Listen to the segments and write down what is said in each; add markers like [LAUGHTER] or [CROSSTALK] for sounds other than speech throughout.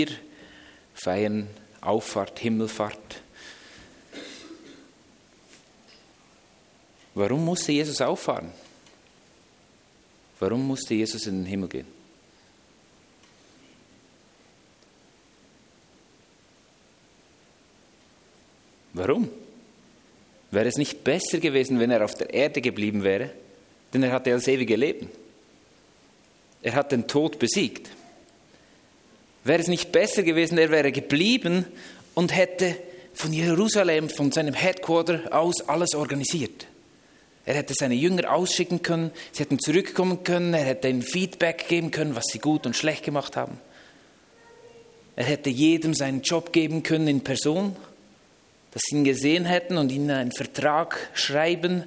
Wir feiern Auffahrt, Himmelfahrt. Warum musste Jesus auffahren? Warum musste Jesus in den Himmel gehen? Warum? Wäre es nicht besser gewesen, wenn er auf der Erde geblieben wäre? Denn er hatte das ewige Leben. Er hat den Tod besiegt. Wäre es nicht besser gewesen, er wäre geblieben und hätte von Jerusalem, von seinem Headquarter aus alles organisiert. Er hätte seine Jünger ausschicken können, sie hätten zurückkommen können, er hätte ihnen Feedback geben können, was sie gut und schlecht gemacht haben. Er hätte jedem seinen Job geben können in Person, dass sie ihn gesehen hätten und ihnen einen Vertrag schreiben,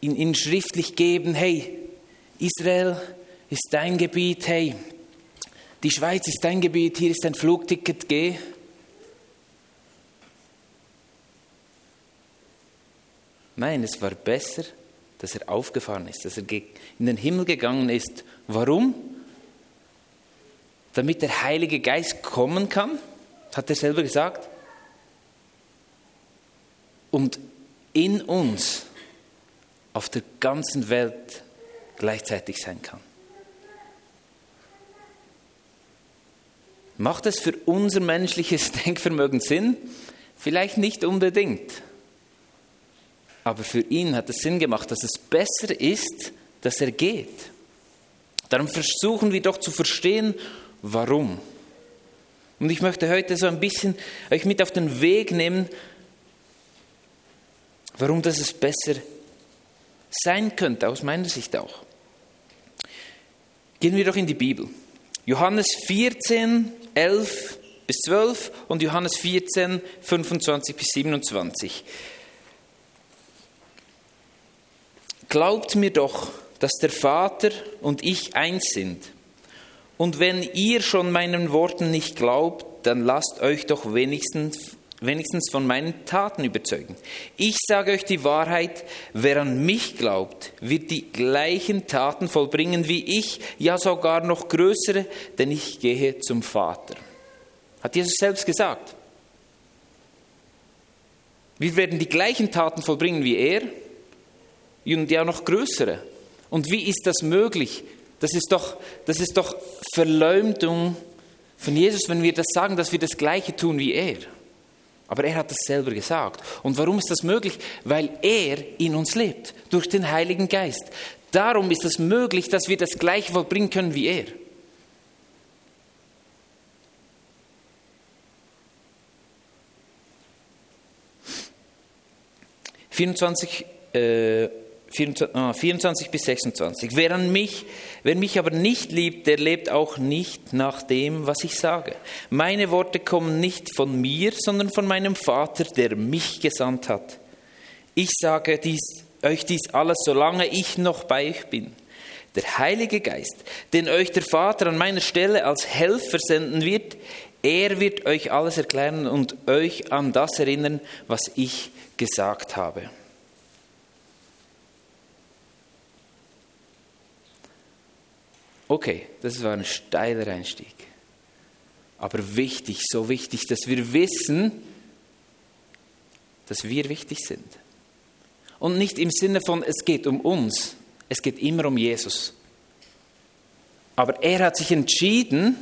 ihn, ihn schriftlich geben, hey, Israel ist dein Gebiet, hey, die Schweiz ist dein Gebiet, hier ist dein Flugticket, geh. Nein, es war besser, dass er aufgefahren ist, dass er in den Himmel gegangen ist. Warum? Damit der Heilige Geist kommen kann, hat er selber gesagt, und in uns auf der ganzen Welt gleichzeitig sein kann. Macht es für unser menschliches [LAUGHS] Denkvermögen Sinn? Vielleicht nicht unbedingt. Aber für ihn hat es Sinn gemacht, dass es besser ist, dass er geht. Darum versuchen wir doch zu verstehen, warum. Und ich möchte heute so ein bisschen euch mit auf den Weg nehmen, warum das es besser sein könnte, aus meiner Sicht auch. Gehen wir doch in die Bibel. Johannes 14, 11 bis 12 und Johannes 14, 25 bis 27. Glaubt mir doch, dass der Vater und ich eins sind. Und wenn ihr schon meinen Worten nicht glaubt, dann lasst euch doch wenigstens, wenigstens von meinen Taten überzeugen. Ich sage euch die Wahrheit, wer an mich glaubt, wird die gleichen Taten vollbringen wie ich, ja sogar noch größere, denn ich gehe zum Vater. Hat Jesus selbst gesagt. Wir werden die gleichen Taten vollbringen wie er und ja noch größere. Und wie ist das möglich? Das ist doch, das ist doch Verleumdung von Jesus, wenn wir das sagen, dass wir das Gleiche tun wie er. Aber er hat das selber gesagt. Und warum ist das möglich? Weil er in uns lebt, durch den Heiligen Geist. Darum ist es möglich, dass wir das Gleiche vollbringen können wie er. 24, äh, 24, ah, 24 bis 26. Wer an mich, wer mich aber nicht liebt, der lebt auch nicht nach dem, was ich sage. Meine Worte kommen nicht von mir, sondern von meinem Vater, der mich gesandt hat. Ich sage dies, euch dies alles, solange ich noch bei euch bin. Der Heilige Geist, den euch der Vater an meiner Stelle als Helfer senden wird, er wird euch alles erklären und euch an das erinnern, was ich gesagt habe. Okay, das war ein steiler Einstieg. Aber wichtig, so wichtig, dass wir wissen, dass wir wichtig sind. Und nicht im Sinne von, es geht um uns, es geht immer um Jesus. Aber er hat sich entschieden,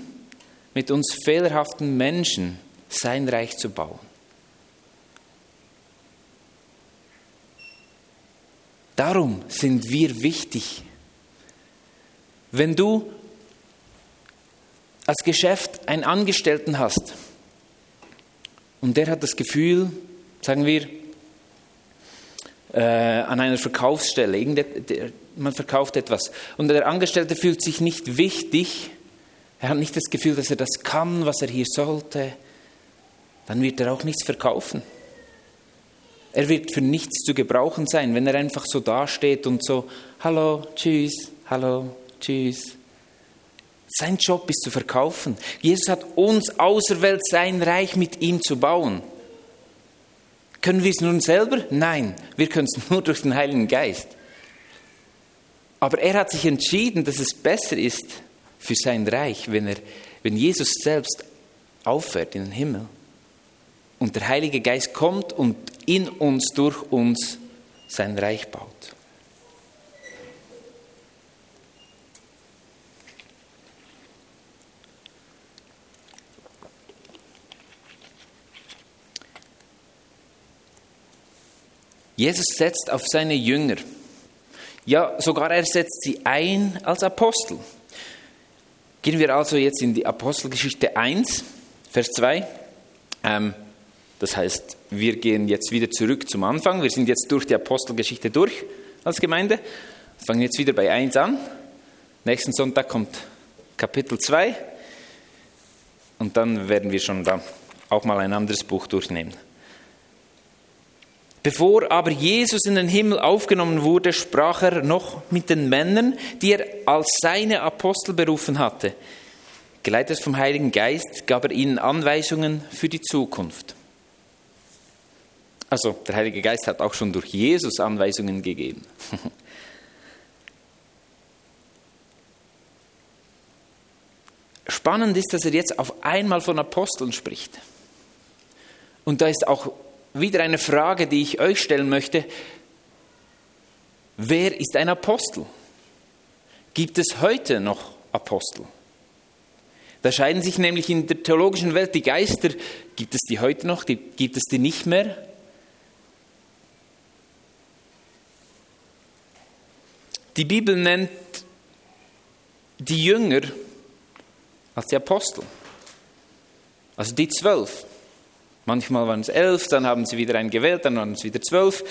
mit uns fehlerhaften Menschen sein Reich zu bauen. Darum sind wir wichtig. Wenn du als Geschäft einen Angestellten hast und der hat das Gefühl, sagen wir, äh, an einer Verkaufsstelle, man verkauft etwas und der Angestellte fühlt sich nicht wichtig, er hat nicht das Gefühl, dass er das kann, was er hier sollte, dann wird er auch nichts verkaufen. Er wird für nichts zu gebrauchen sein, wenn er einfach so dasteht und so, hallo, tschüss, hallo, tschüss. Sein Job ist zu verkaufen. Jesus hat uns auserwählt, sein Reich mit ihm zu bauen. Können wir es nun selber? Nein, wir können es [LAUGHS] nur durch den Heiligen Geist. Aber er hat sich entschieden, dass es besser ist für sein Reich, wenn er, wenn Jesus selbst auffährt in den Himmel und der Heilige Geist kommt und in uns, durch uns sein Reich baut. Jesus setzt auf seine Jünger. Ja, sogar er setzt sie ein als Apostel. Gehen wir also jetzt in die Apostelgeschichte 1, Vers 2. Ähm, das heißt, wir gehen jetzt wieder zurück zum Anfang. Wir sind jetzt durch die Apostelgeschichte durch als Gemeinde. Wir fangen jetzt wieder bei 1 an. Nächsten Sonntag kommt Kapitel 2. Und dann werden wir schon da auch mal ein anderes Buch durchnehmen. Bevor aber Jesus in den Himmel aufgenommen wurde, sprach er noch mit den Männern, die er als seine Apostel berufen hatte. Geleitet vom Heiligen Geist gab er ihnen Anweisungen für die Zukunft. Also der Heilige Geist hat auch schon durch Jesus Anweisungen gegeben. [LAUGHS] Spannend ist, dass er jetzt auf einmal von Aposteln spricht. Und da ist auch wieder eine Frage, die ich euch stellen möchte. Wer ist ein Apostel? Gibt es heute noch Apostel? Da scheiden sich nämlich in der theologischen Welt die Geister. Gibt es die heute noch? Gibt es die nicht mehr? Die Bibel nennt die Jünger als die Apostel. Also die zwölf. Manchmal waren es elf, dann haben sie wieder einen gewählt, dann waren es wieder zwölf.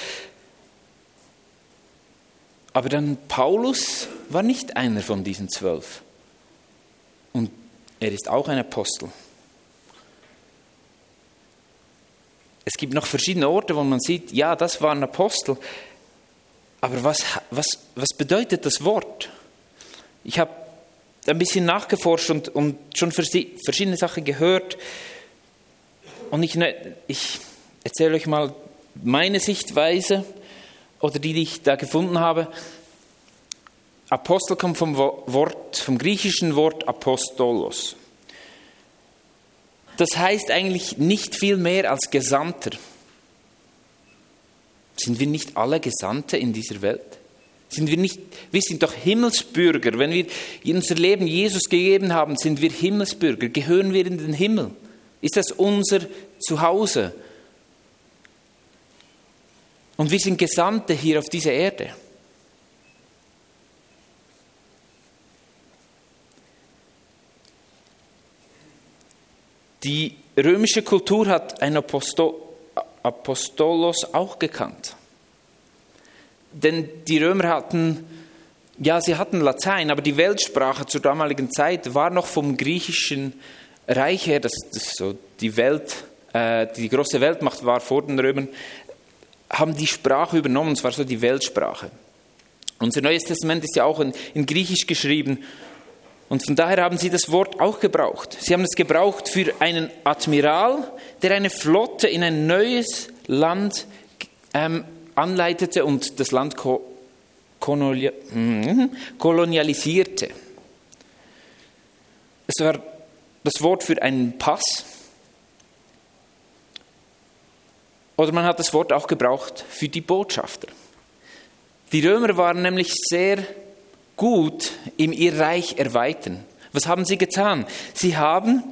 Aber dann Paulus war nicht einer von diesen zwölf. Und er ist auch ein Apostel. Es gibt noch verschiedene Orte, wo man sieht, ja, das war ein Apostel. Aber was, was, was bedeutet das Wort? Ich habe ein bisschen nachgeforscht und, und schon verschiedene Sachen gehört. Und ich, ne, ich erzähle euch mal meine Sichtweise oder die, die ich da gefunden habe. Apostel kommt vom Wort, vom griechischen Wort Apostolos. Das heißt eigentlich nicht viel mehr als Gesandter. Sind wir nicht alle Gesandte in dieser Welt? Sind wir nicht, wir sind doch Himmelsbürger. Wenn wir unser Leben Jesus gegeben haben, sind wir Himmelsbürger. Gehören wir in den Himmel? Ist das unser Zuhause? Und wir sind Gesandte hier auf dieser Erde. Die römische Kultur hat ein Aposto Apostolos auch gekannt. Denn die Römer hatten, ja, sie hatten Latein, aber die Weltsprache zur damaligen Zeit war noch vom griechischen Reich her, das, das so die Welt, äh, die große Weltmacht war vor den Römern, haben die Sprache übernommen, und zwar so die Weltsprache. Unser Neues Testament ist ja auch in, in Griechisch geschrieben und von daher haben sie das Wort auch gebraucht. Sie haben es gebraucht für einen Admiral, der eine Flotte in ein neues Land ähm, anleitete und das Land ko mhm, kolonialisierte. Es war das Wort für einen Pass. Oder man hat das Wort auch gebraucht für die Botschafter. Die Römer waren nämlich sehr gut im ihr Reich erweitern. Was haben sie getan? Sie haben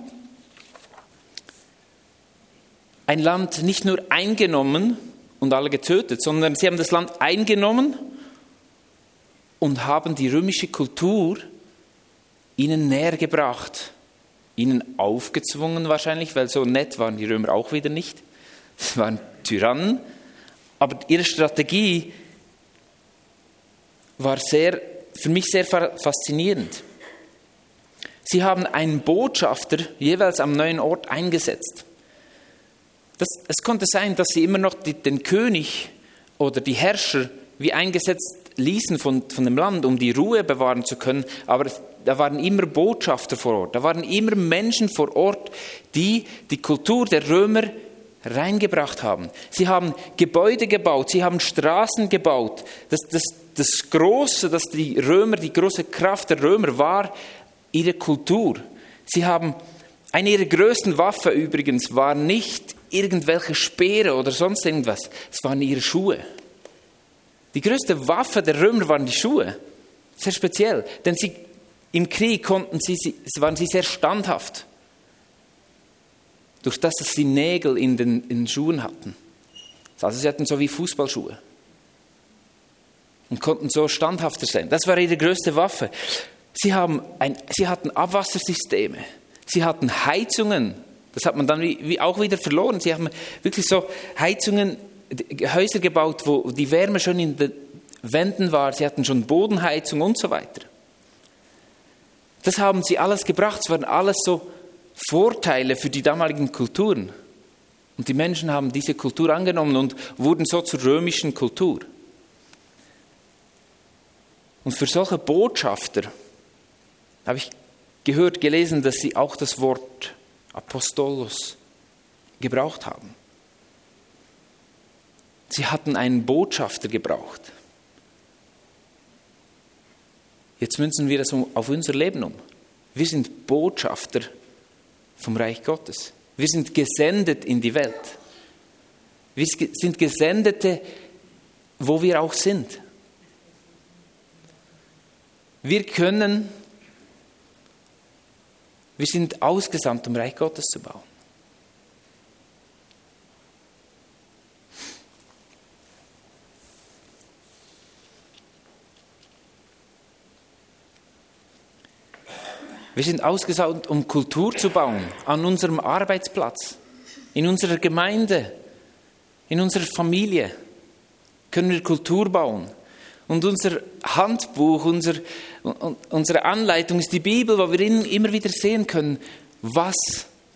ein Land nicht nur eingenommen und alle getötet, sondern sie haben das Land eingenommen und haben die römische Kultur ihnen näher gebracht ihnen aufgezwungen wahrscheinlich, weil so nett waren die Römer auch wieder nicht. Sie waren Tyrannen. Aber ihre Strategie war sehr, für mich sehr faszinierend. Sie haben einen Botschafter jeweils am neuen Ort eingesetzt. Das, es konnte sein, dass sie immer noch die, den König oder die Herrscher wie eingesetzt ließen von, von dem Land, um die Ruhe bewahren zu können, aber da waren immer Botschafter vor Ort, da waren immer Menschen vor Ort, die die Kultur der Römer reingebracht haben. Sie haben Gebäude gebaut, sie haben Straßen gebaut. Das, das, das Große, dass die Römer, die große Kraft der Römer war ihre Kultur. Sie haben, eine ihrer größten Waffen übrigens war nicht irgendwelche Speere oder sonst irgendwas, es waren ihre Schuhe. Die größte Waffe der Römer waren die Schuhe. Sehr speziell, denn sie, im Krieg konnten sie, waren sie sehr standhaft. Durch das, dass sie Nägel in den, in den Schuhen hatten. Also sie hatten so wie Fußballschuhe und konnten so standhafter sein. Das war ihre größte Waffe. Sie, haben ein, sie hatten Abwassersysteme, sie hatten Heizungen, das hat man dann wie, wie auch wieder verloren. Sie haben wirklich so Heizungen, Häuser gebaut, wo die Wärme schon in den Wänden war, sie hatten schon Bodenheizung und so weiter. Das haben sie alles gebracht, es waren alles so Vorteile für die damaligen Kulturen. Und die Menschen haben diese Kultur angenommen und wurden so zur römischen Kultur. Und für solche Botschafter habe ich gehört, gelesen, dass sie auch das Wort Apostolos gebraucht haben. Sie hatten einen Botschafter gebraucht. Jetzt münzen wir das auf unser Leben um. Wir sind Botschafter vom Reich Gottes. Wir sind gesendet in die Welt. Wir sind Gesendete, wo wir auch sind. Wir können, wir sind ausgesandt, um Reich Gottes zu bauen. Wir sind ausgesandt, um Kultur zu bauen an unserem Arbeitsplatz, in unserer Gemeinde, in unserer Familie. Können wir Kultur bauen? Und unser Handbuch, unser, unsere Anleitung ist die Bibel, wo wir immer wieder sehen können, was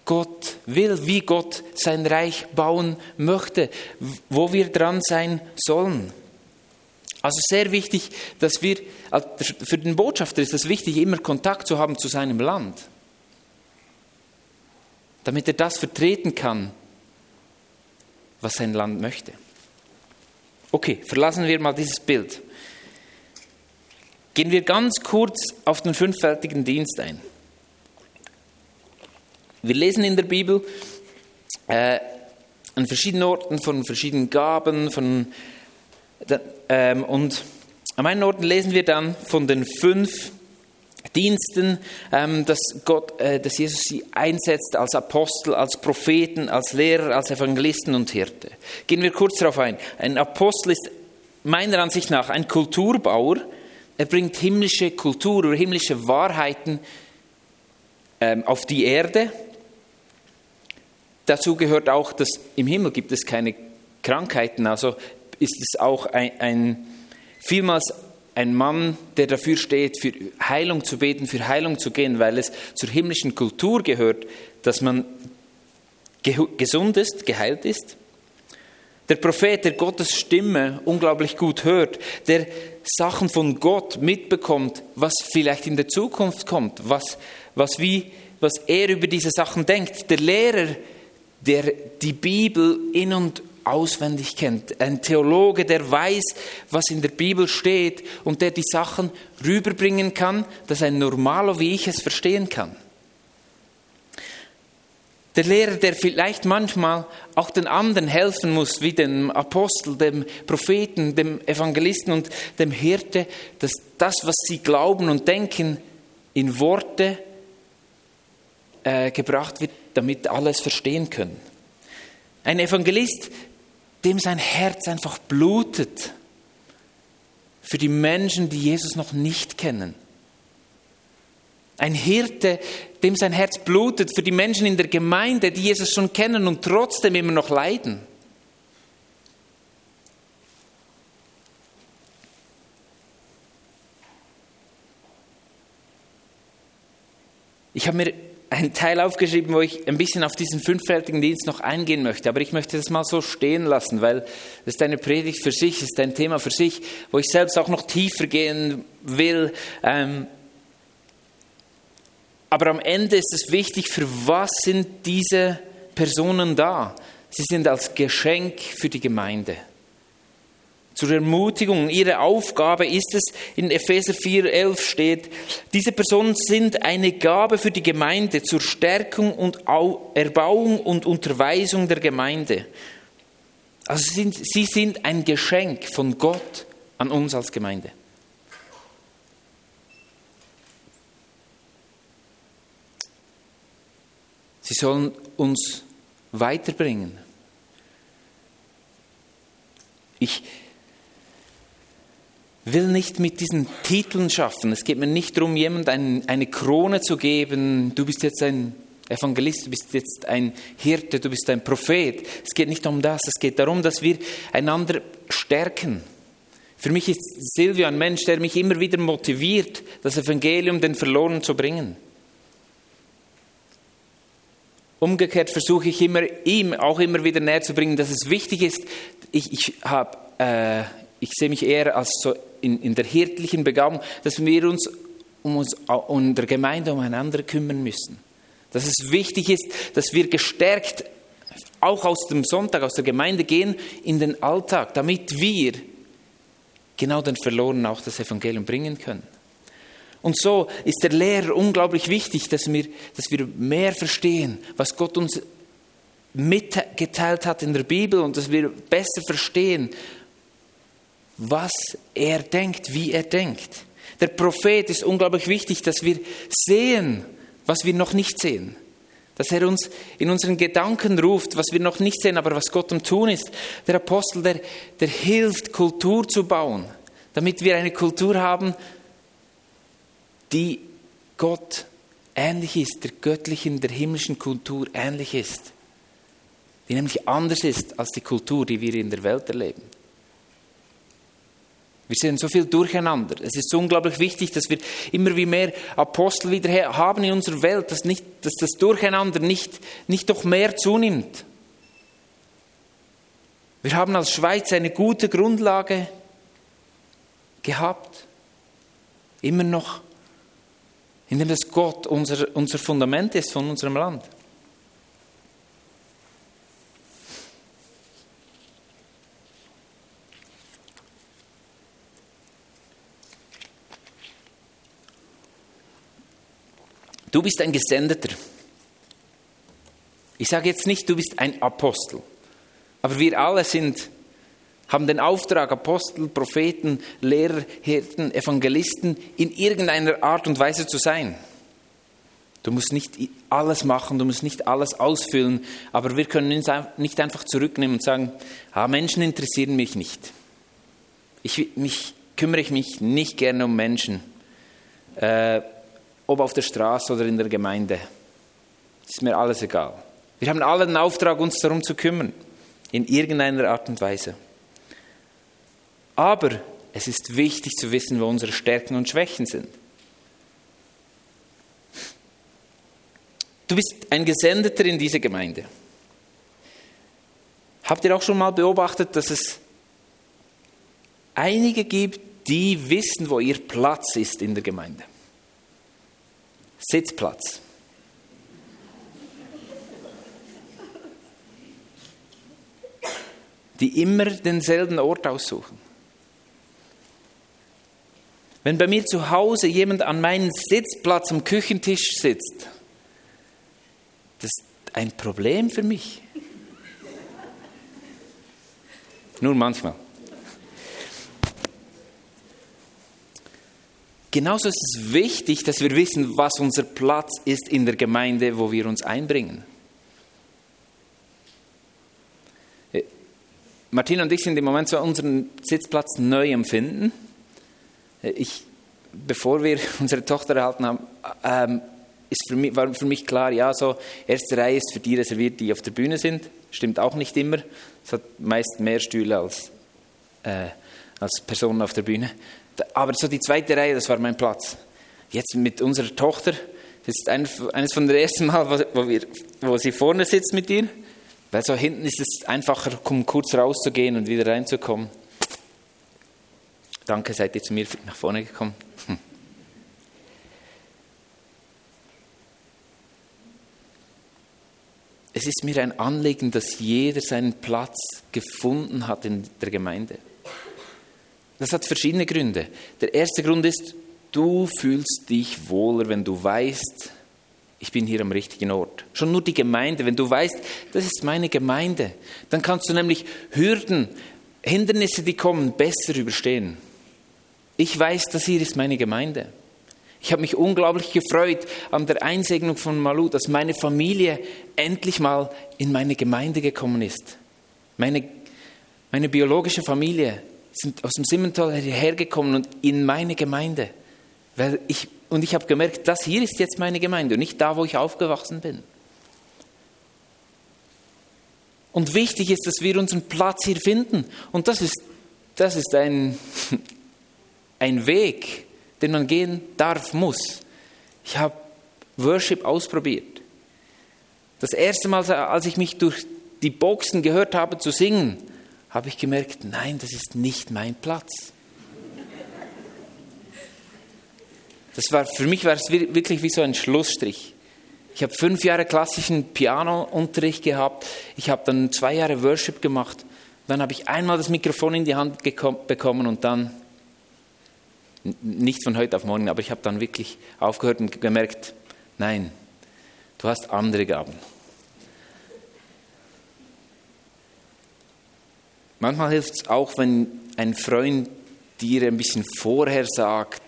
Gott will, wie Gott sein Reich bauen möchte, wo wir dran sein sollen. Also sehr wichtig, dass wir, also für den Botschafter ist es wichtig, immer Kontakt zu haben zu seinem Land, damit er das vertreten kann, was sein Land möchte. Okay, verlassen wir mal dieses Bild. Gehen wir ganz kurz auf den fünffältigen Dienst ein. Wir lesen in der Bibel äh, an verschiedenen Orten von verschiedenen Gaben, von, und an einen Orten lesen wir dann von den fünf Diensten, ähm, dass, Gott, äh, dass Jesus sie einsetzt als Apostel, als Propheten, als Lehrer, als Evangelisten und Hirte. Gehen wir kurz darauf ein. Ein Apostel ist meiner Ansicht nach ein Kulturbauer, er bringt himmlische Kultur oder himmlische Wahrheiten ähm, auf die Erde. Dazu gehört auch, dass im Himmel gibt es keine Krankheiten. Also ist es auch ein, ein vielmals ein Mann, der dafür steht, für Heilung zu beten, für Heilung zu gehen, weil es zur himmlischen Kultur gehört, dass man gesund ist, geheilt ist. Der Prophet, der Gottes Stimme unglaublich gut hört, der Sachen von Gott mitbekommt, was vielleicht in der Zukunft kommt, was, was, wie, was er über diese Sachen denkt. Der Lehrer, der die Bibel in und auswendig kennt. Ein Theologe, der weiß, was in der Bibel steht und der die Sachen rüberbringen kann, dass ein Normaler wie ich es verstehen kann. Der Lehrer, der vielleicht manchmal auch den anderen helfen muss, wie dem Apostel, dem Propheten, dem Evangelisten und dem Hirte, dass das, was sie glauben und denken, in Worte äh, gebracht wird, damit alle es verstehen können. Ein Evangelist, dem sein Herz einfach blutet für die Menschen, die Jesus noch nicht kennen ein Hirte, dem sein Herz blutet für die Menschen in der Gemeinde, die Jesus schon kennen und trotzdem immer noch leiden. Ich habe mir einen Teil aufgeschrieben, wo ich ein bisschen auf diesen fünffältigen Dienst noch eingehen möchte. Aber ich möchte das mal so stehen lassen, weil das ist eine Predigt für sich, ist ein Thema für sich, wo ich selbst auch noch tiefer gehen will. Ähm, aber am Ende ist es wichtig, für was sind diese Personen da? Sie sind als Geschenk für die Gemeinde. Zur Ermutigung. Ihre Aufgabe ist es, in Epheser 4,11 steht, diese Personen sind eine Gabe für die Gemeinde zur Stärkung und Erbauung und Unterweisung der Gemeinde. Also sind, sie sind ein Geschenk von Gott an uns als Gemeinde. Sie sollen uns weiterbringen. Ich will nicht mit diesen Titeln schaffen. Es geht mir nicht darum, jemand eine Krone zu geben. Du bist jetzt ein Evangelist, du bist jetzt ein Hirte, du bist ein Prophet. Es geht nicht um das. Es geht darum, dass wir einander stärken. Für mich ist Silvio ein Mensch, der mich immer wieder motiviert, das Evangelium den Verlorenen zu bringen. Umgekehrt versuche ich immer, ihm auch immer wieder näher zu bringen, dass es wichtig ist, ich, ich, hab, äh, ich sehe mich eher als so in, in der hirtlichen Begabung, dass wir uns um uns um der Gemeinde umeinander kümmern müssen. Dass es wichtig ist, dass wir gestärkt auch aus dem Sonntag, aus der Gemeinde gehen in den Alltag, damit wir genau den Verlorenen auch das Evangelium bringen können. Und so ist der Lehrer unglaublich wichtig, dass wir, dass wir mehr verstehen, was Gott uns mitgeteilt hat in der Bibel und dass wir besser verstehen, was er denkt, wie er denkt. Der Prophet ist unglaublich wichtig, dass wir sehen, was wir noch nicht sehen. Dass er uns in unseren Gedanken ruft, was wir noch nicht sehen, aber was Gott am Tun ist. Der Apostel, der, der hilft, Kultur zu bauen, damit wir eine Kultur haben, die Gott ähnlich ist, der göttlichen, der himmlischen Kultur ähnlich ist. Die nämlich anders ist als die Kultur, die wir in der Welt erleben. Wir sehen so viel durcheinander. Es ist unglaublich wichtig, dass wir immer wie mehr Apostel wieder haben in unserer Welt, dass, nicht, dass das Durcheinander nicht, nicht doch mehr zunimmt. Wir haben als Schweiz eine gute Grundlage gehabt, immer noch indem das Gott unser, unser Fundament ist von unserem Land. Du bist ein Gesendeter. Ich sage jetzt nicht, du bist ein Apostel, aber wir alle sind haben den Auftrag, Apostel, Propheten, Lehrer, Hirten, Evangelisten in irgendeiner Art und Weise zu sein. Du musst nicht alles machen, du musst nicht alles ausfüllen, aber wir können uns nicht einfach zurücknehmen und sagen, ah, Menschen interessieren mich nicht. Ich mich, kümmere ich mich nicht gerne um Menschen, äh, ob auf der Straße oder in der Gemeinde. Ist mir alles egal. Wir haben alle den Auftrag, uns darum zu kümmern, in irgendeiner Art und Weise. Aber es ist wichtig zu wissen, wo unsere Stärken und Schwächen sind. Du bist ein Gesendeter in diese Gemeinde. Habt ihr auch schon mal beobachtet, dass es einige gibt, die wissen, wo ihr Platz ist in der Gemeinde? Sitzplatz. Die immer denselben Ort aussuchen. Wenn bei mir zu Hause jemand an meinem Sitzplatz am Küchentisch sitzt, das ist ein Problem für mich. Nur manchmal. Genauso ist es wichtig, dass wir wissen, was unser Platz ist in der Gemeinde, wo wir uns einbringen. Äh, Martina und ich sind im Moment so unseren Sitzplatz neu empfinden. Ich, bevor wir [LAUGHS] unsere Tochter erhalten haben, ähm, ist für mich, war für mich klar, ja, so erste Reihe ist für die reserviert, die auf der Bühne sind. Stimmt auch nicht immer. Es hat meist mehr Stühle als, äh, als Personen auf der Bühne. Aber so die zweite Reihe, das war mein Platz. Jetzt mit unserer Tochter, das ist ein, eines von den ersten Mal, wo, wir, wo sie vorne sitzt mit ihr. Weil so hinten ist es einfacher, um kurz rauszugehen und wieder reinzukommen. Danke, seid ihr zu mir nach vorne gekommen. Hm. Es ist mir ein Anliegen, dass jeder seinen Platz gefunden hat in der Gemeinde. Das hat verschiedene Gründe. Der erste Grund ist, du fühlst dich wohler, wenn du weißt, ich bin hier am richtigen Ort. Schon nur die Gemeinde, wenn du weißt, das ist meine Gemeinde, dann kannst du nämlich Hürden, Hindernisse, die kommen, besser überstehen. Ich weiß, das hier ist meine Gemeinde. Ich habe mich unglaublich gefreut an der Einsegnung von Malu, dass meine Familie endlich mal in meine Gemeinde gekommen ist. Meine, meine biologische Familie sind aus dem Simmental hierher gekommen und in meine Gemeinde. Weil ich, und ich habe gemerkt, das hier ist jetzt meine Gemeinde und nicht da, wo ich aufgewachsen bin. Und wichtig ist, dass wir unseren Platz hier finden. Und das ist, das ist ein, [LAUGHS] ein Weg, den man gehen darf, muss. Ich habe Worship ausprobiert. Das erste Mal, als ich mich durch die Boxen gehört habe zu singen, habe ich gemerkt, nein, das ist nicht mein Platz. Das war, für mich war es wirklich wie so ein Schlussstrich. Ich habe fünf Jahre klassischen Pianounterricht gehabt. Ich habe dann zwei Jahre Worship gemacht. Dann habe ich einmal das Mikrofon in die Hand bekommen und dann, nicht von heute auf morgen, aber ich habe dann wirklich aufgehört und gemerkt, nein, du hast andere Gaben. Manchmal hilft es auch, wenn ein Freund dir ein bisschen vorher sagt,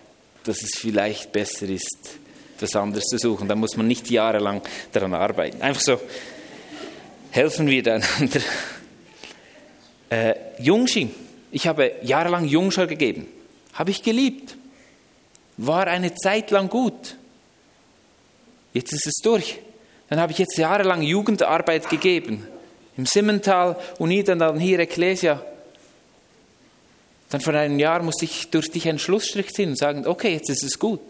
dass es vielleicht besser ist, etwas anderes zu suchen. Da muss man nicht jahrelang daran arbeiten. Einfach so helfen wir einander. [LAUGHS] Äh, Jungschi, ich habe jahrelang Jungschau gegeben. Habe ich geliebt. War eine Zeit lang gut. Jetzt ist es durch. Dann habe ich jetzt jahrelang Jugendarbeit gegeben. Im Simmental und dann hier Ecclesia. Dann vor einem Jahr musste ich durch dich einen Schlussstrich ziehen und sagen, okay, jetzt ist es gut.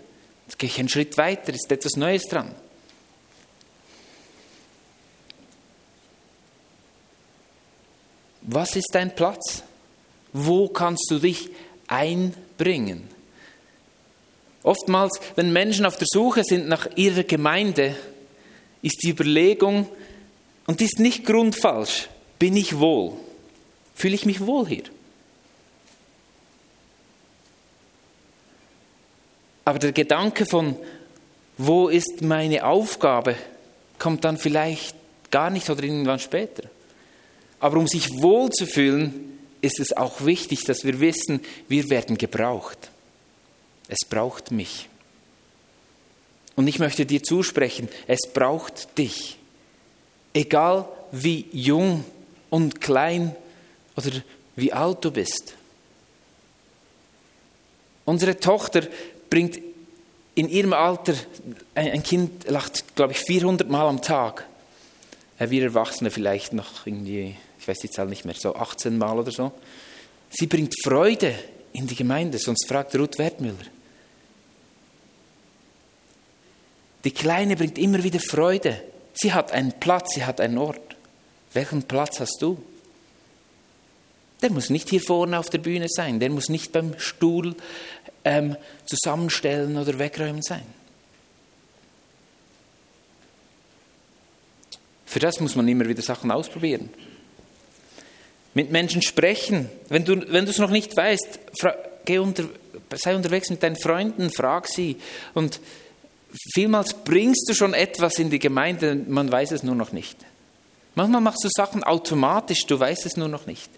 Jetzt gehe ich einen Schritt weiter, ist etwas Neues dran. Was ist dein Platz? Wo kannst du dich einbringen? Oftmals, wenn Menschen auf der Suche sind nach ihrer Gemeinde, ist die Überlegung, und ist nicht grundfalsch, bin ich wohl? Fühle ich mich wohl hier? Aber der Gedanke von, wo ist meine Aufgabe, kommt dann vielleicht gar nicht oder irgendwann später. Aber um sich wohl zu fühlen, ist es auch wichtig, dass wir wissen, wir werden gebraucht. Es braucht mich. Und ich möchte dir zusprechen, es braucht dich. Egal wie jung und klein oder wie alt du bist. Unsere Tochter bringt in ihrem Alter, ein Kind lacht, glaube ich, 400 Mal am Tag. Äh, wir Erwachsene vielleicht noch irgendwie, ich weiß die Zahl nicht mehr, so 18 Mal oder so. Sie bringt Freude in die Gemeinde, sonst fragt Ruth Wertmüller. Die Kleine bringt immer wieder Freude. Sie hat einen Platz, sie hat einen Ort. Welchen Platz hast du? Der muss nicht hier vorne auf der Bühne sein, der muss nicht beim Stuhl ähm, zusammenstellen oder wegräumen sein. Für das muss man immer wieder Sachen ausprobieren. Mit Menschen sprechen. Wenn du, es noch nicht weißt, geh unter, sei unterwegs mit deinen Freunden, frag sie. Und vielmals bringst du schon etwas in die Gemeinde, man weiß es nur noch nicht. Manchmal machst du Sachen automatisch, du weißt es nur noch nicht.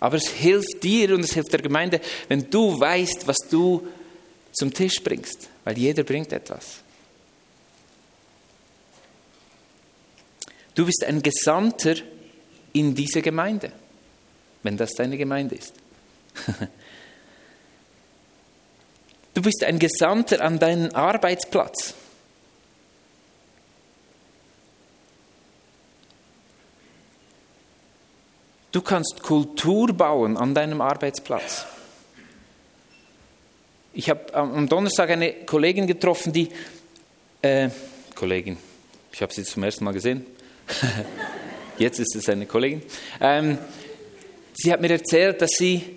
Aber es hilft dir und es hilft der Gemeinde, wenn du weißt, was du zum Tisch bringst, weil jeder bringt etwas. Du bist ein Gesandter in diese Gemeinde, wenn das deine Gemeinde ist. [LAUGHS] Du bist ein Gesandter an deinen Arbeitsplatz. Du kannst Kultur bauen an deinem Arbeitsplatz. Ich habe am Donnerstag eine Kollegin getroffen, die, äh, Kollegin, ich habe sie zum ersten Mal gesehen. [LAUGHS] Jetzt ist es eine Kollegin. Ähm, sie hat mir erzählt, dass sie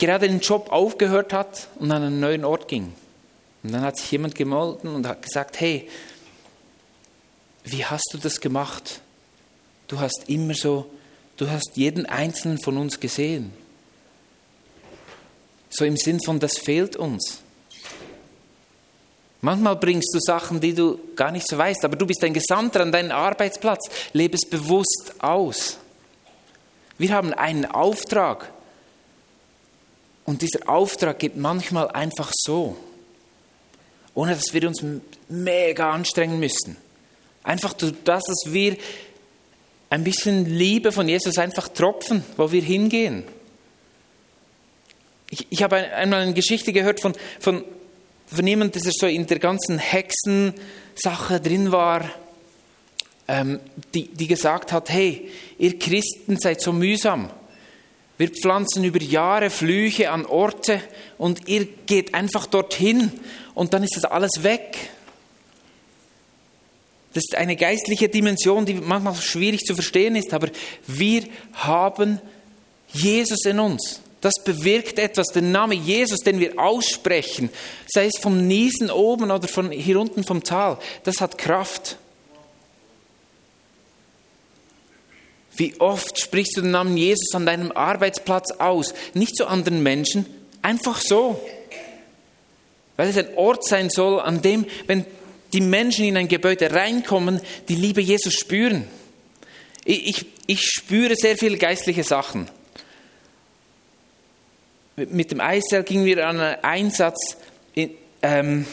gerade den Job aufgehört hat und an einen neuen Ort ging. Und dann hat sich jemand gemeldet und hat gesagt, hey, wie hast du das gemacht? Du hast immer so Du hast jeden einzelnen von uns gesehen. So im Sinn von, das fehlt uns. Manchmal bringst du Sachen, die du gar nicht so weißt, aber du bist ein Gesandter an deinen Arbeitsplatz. Lebe es bewusst aus. Wir haben einen Auftrag. Und dieser Auftrag geht manchmal einfach so, ohne dass wir uns mega anstrengen müssen. Einfach durch das, dass wir ein bisschen Liebe von Jesus einfach tropfen, wo wir hingehen. Ich, ich habe einmal eine Geschichte gehört von, von, von jemandem, der so in der ganzen Hexensache drin war, ähm, die, die gesagt hat, hey, ihr Christen seid so mühsam. Wir pflanzen über Jahre Flüche an Orte und ihr geht einfach dorthin und dann ist das alles weg. Das ist eine geistliche Dimension, die manchmal schwierig zu verstehen ist, aber wir haben Jesus in uns. Das bewirkt etwas. Der Name Jesus, den wir aussprechen, sei es vom Niesen oben oder von hier unten vom Tal, das hat Kraft. Wie oft sprichst du den Namen Jesus an deinem Arbeitsplatz aus? Nicht zu anderen Menschen, einfach so. Weil es ein Ort sein soll, an dem, wenn die Menschen in ein Gebäude reinkommen, die Liebe Jesus spüren. Ich, ich, ich spüre sehr viele geistliche Sachen. Mit dem Eisel gingen wir an einen Einsatz in, ähm,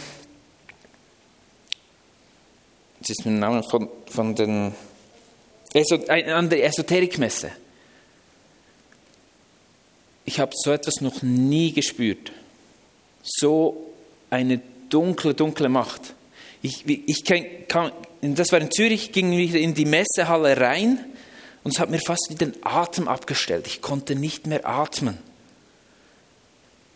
das ist mein Name von, von den an der Esoterikmesse. Ich habe so etwas noch nie gespürt. So eine dunkle, dunkle Macht. Ich, ich kann, das war in Zürich, ging wieder in die Messehalle rein und es hat mir fast wieder den Atem abgestellt. Ich konnte nicht mehr atmen.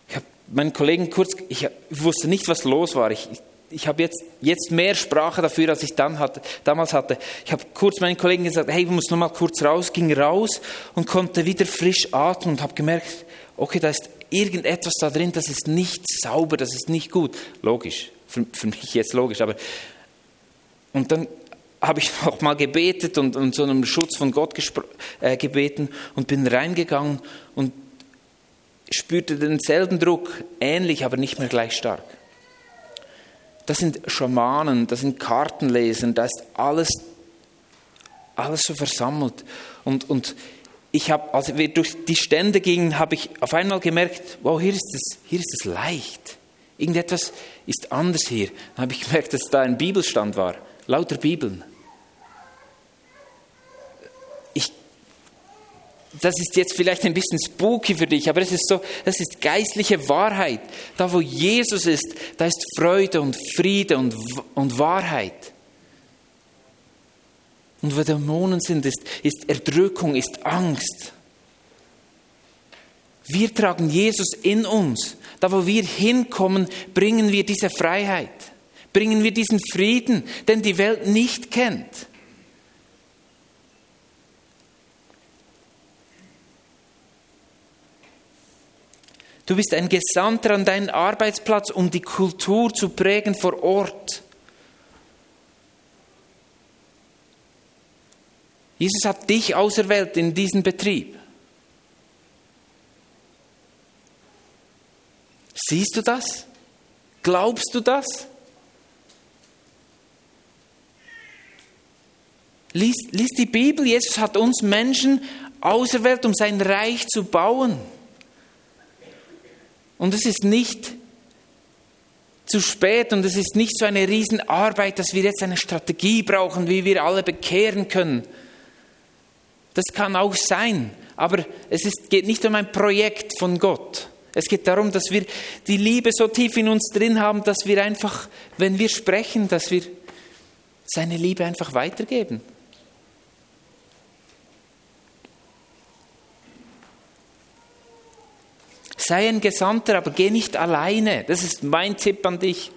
Ich habe meinen Kollegen kurz, ich wusste nicht, was los war. Ich, ich habe jetzt, jetzt mehr Sprache dafür, als ich dann hatte, damals hatte. Ich habe kurz meinen Kollegen gesagt, hey, ich muss noch mal kurz raus, ging raus und konnte wieder frisch atmen und habe gemerkt, okay, da ist irgendetwas da drin, das ist nicht sauber, das ist nicht gut. Logisch, für, für mich jetzt logisch, aber und dann habe ich [LAUGHS] auch mal gebetet und, und so einem Schutz von Gott äh, gebeten und bin reingegangen und spürte denselben Druck, ähnlich, aber nicht mehr gleich stark. Das sind Schamanen, das sind Kartenlesen, da ist alles, alles so versammelt. Und, und ich habe, als wir durch die Stände gingen, habe ich auf einmal gemerkt, wow, hier ist es, hier ist es leicht. Irgendetwas ist anders hier. Dann habe ich gemerkt, dass da ein Bibelstand war, lauter Bibeln. Das ist jetzt vielleicht ein bisschen spooky für dich, aber es ist so, das ist geistliche Wahrheit. Da, wo Jesus ist, da ist Freude und Friede und, und Wahrheit. Und wo Dämonen sind, ist, ist Erdrückung, ist Angst. Wir tragen Jesus in uns. Da, wo wir hinkommen, bringen wir diese Freiheit, bringen wir diesen Frieden, den die Welt nicht kennt. Du bist ein Gesandter an deinen Arbeitsplatz, um die Kultur zu prägen vor Ort. Jesus hat dich auserwählt in diesen Betrieb. Siehst du das? Glaubst du das? Lies, lies die Bibel. Jesus hat uns Menschen auserwählt, um sein Reich zu bauen. Und es ist nicht zu spät und es ist nicht so eine Riesenarbeit, dass wir jetzt eine Strategie brauchen, wie wir alle bekehren können. Das kann auch sein, aber es ist, geht nicht um ein Projekt von Gott. Es geht darum, dass wir die Liebe so tief in uns drin haben, dass wir einfach, wenn wir sprechen, dass wir seine Liebe einfach weitergeben. Sei ein Gesandter, aber geh nicht alleine. Das ist mein Tipp an dich.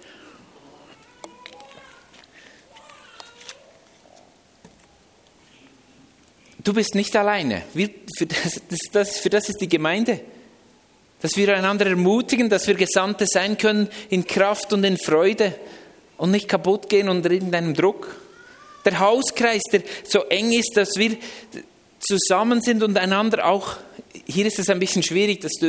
Du bist nicht alleine. Wir, für, das, das, für das ist die Gemeinde. Dass wir einander ermutigen, dass wir Gesandte sein können in Kraft und in Freude und nicht kaputt gehen unter irgendeinem Druck. Der Hauskreis, der so eng ist, dass wir zusammen sind und einander auch hier ist es ein bisschen schwierig, dass, du,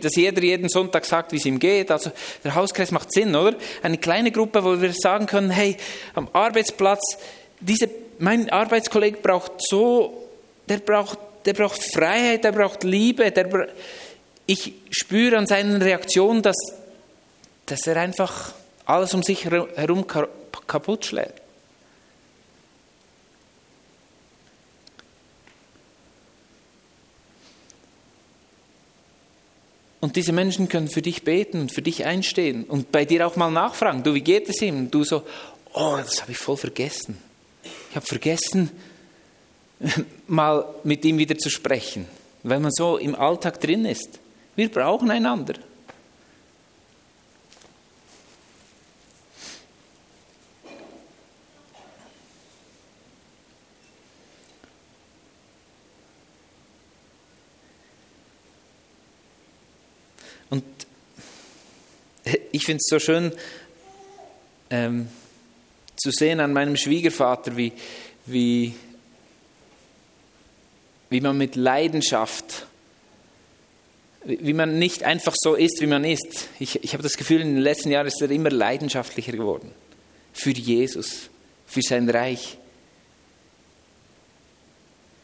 dass jeder jeden Sonntag sagt, wie es ihm geht. Also der Hauskreis macht Sinn, oder? Eine kleine Gruppe, wo wir sagen können, hey, am Arbeitsplatz, diese, mein Arbeitskollege braucht so, der braucht, der braucht Freiheit, der braucht Liebe, der, ich spüre an seinen Reaktionen, dass, dass er einfach alles um sich herum kaputt schlägt. Und diese Menschen können für dich beten und für dich einstehen und bei dir auch mal nachfragen, du, wie geht es ihm? Und du so, oh, das habe ich voll vergessen. Ich habe vergessen, [LAUGHS] mal mit ihm wieder zu sprechen, weil man so im Alltag drin ist. Wir brauchen einander. Ich finde es so schön ähm, zu sehen an meinem Schwiegervater, wie, wie, wie man mit Leidenschaft, wie man nicht einfach so ist, wie man ist. Ich, ich habe das Gefühl, in den letzten Jahren ist er immer leidenschaftlicher geworden. Für Jesus, für sein Reich.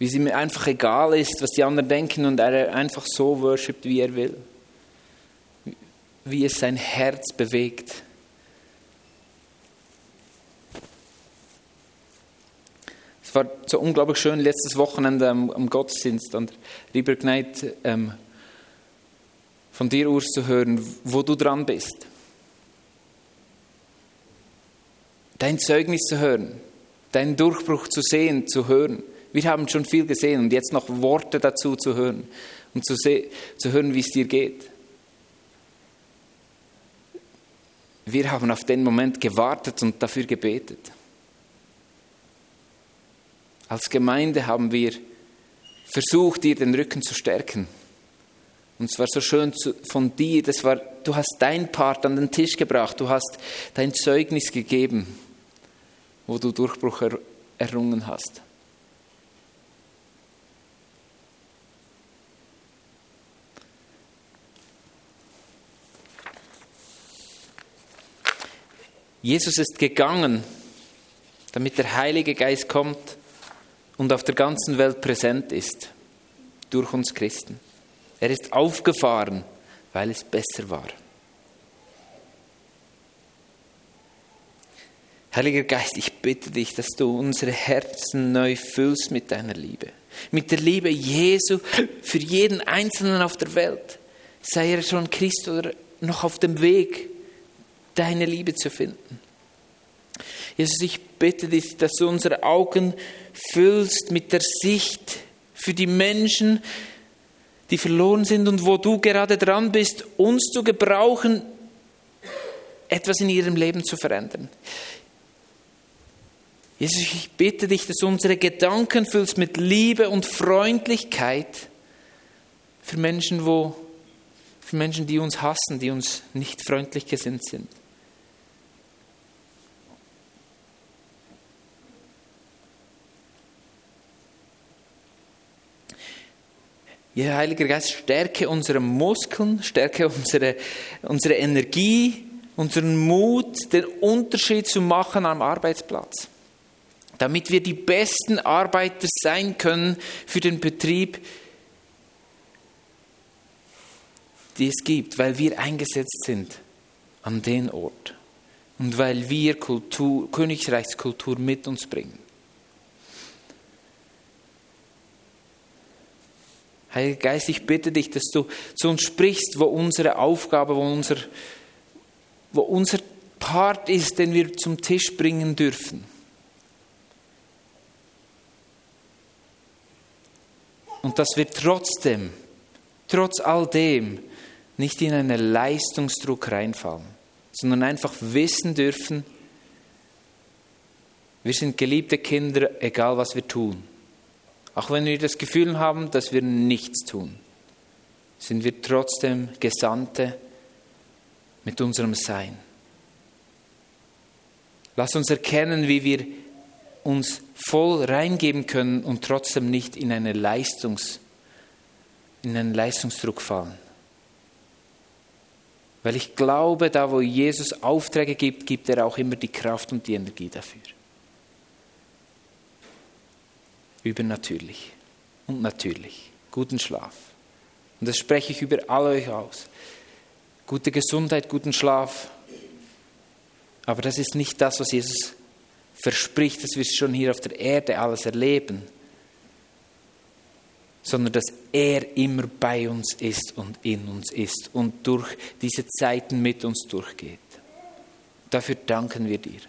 Wie es ihm einfach egal ist, was die anderen denken und er einfach so worshipt, wie er will wie es sein Herz bewegt. Es war so unglaublich schön, letztes Wochenende am, am Gottesdienst und lieber Gneid, ähm, von dir, Urs, zu hören, wo du dran bist. Dein Zeugnis zu hören, deinen Durchbruch zu sehen, zu hören. Wir haben schon viel gesehen und jetzt noch Worte dazu zu hören und zu, zu hören, wie es dir geht. Wir haben auf den Moment gewartet und dafür gebetet. Als Gemeinde haben wir versucht, dir den Rücken zu stärken. Und es war so schön von dir, das war, du hast dein Part an den Tisch gebracht, du hast dein Zeugnis gegeben, wo du Durchbruch errungen hast. Jesus ist gegangen, damit der Heilige Geist kommt und auf der ganzen Welt präsent ist, durch uns Christen. Er ist aufgefahren, weil es besser war. Heiliger Geist, ich bitte dich, dass du unsere Herzen neu füllst mit deiner Liebe. Mit der Liebe Jesu für jeden Einzelnen auf der Welt. Sei er schon Christ oder noch auf dem Weg deine Liebe zu finden. Jesus, ich bitte dich, dass du unsere Augen füllst mit der Sicht für die Menschen, die verloren sind und wo du gerade dran bist, uns zu gebrauchen, etwas in ihrem Leben zu verändern. Jesus, ich bitte dich, dass du unsere Gedanken füllst mit Liebe und Freundlichkeit für Menschen, wo, für Menschen, die uns hassen, die uns nicht freundlich gesinnt sind. Ja, Heiliger Geist, stärke unsere Muskeln, stärke unsere, unsere Energie, unseren Mut, den Unterschied zu machen am Arbeitsplatz. Damit wir die besten Arbeiter sein können für den Betrieb, die es gibt, weil wir eingesetzt sind an den Ort und weil wir Kultur, Königreichskultur mit uns bringen. Heiliger Geist, ich bitte dich, dass du zu uns sprichst, wo unsere Aufgabe, wo unser, wo unser Part ist, den wir zum Tisch bringen dürfen. Und dass wir trotzdem, trotz all dem, nicht in einen Leistungsdruck reinfallen, sondern einfach wissen dürfen, wir sind geliebte Kinder, egal was wir tun. Auch wenn wir das Gefühl haben, dass wir nichts tun, sind wir trotzdem Gesandte mit unserem Sein. Lass uns erkennen, wie wir uns voll reingeben können und trotzdem nicht in eine Leistungs, in einen Leistungsdruck fallen. Weil ich glaube, da wo Jesus Aufträge gibt, gibt er auch immer die Kraft und die Energie dafür. Übernatürlich und natürlich. Guten Schlaf. Und das spreche ich über alle euch aus. Gute Gesundheit, guten Schlaf. Aber das ist nicht das, was Jesus verspricht, dass wir schon hier auf der Erde alles erleben, sondern dass er immer bei uns ist und in uns ist und durch diese Zeiten mit uns durchgeht. Dafür danken wir dir.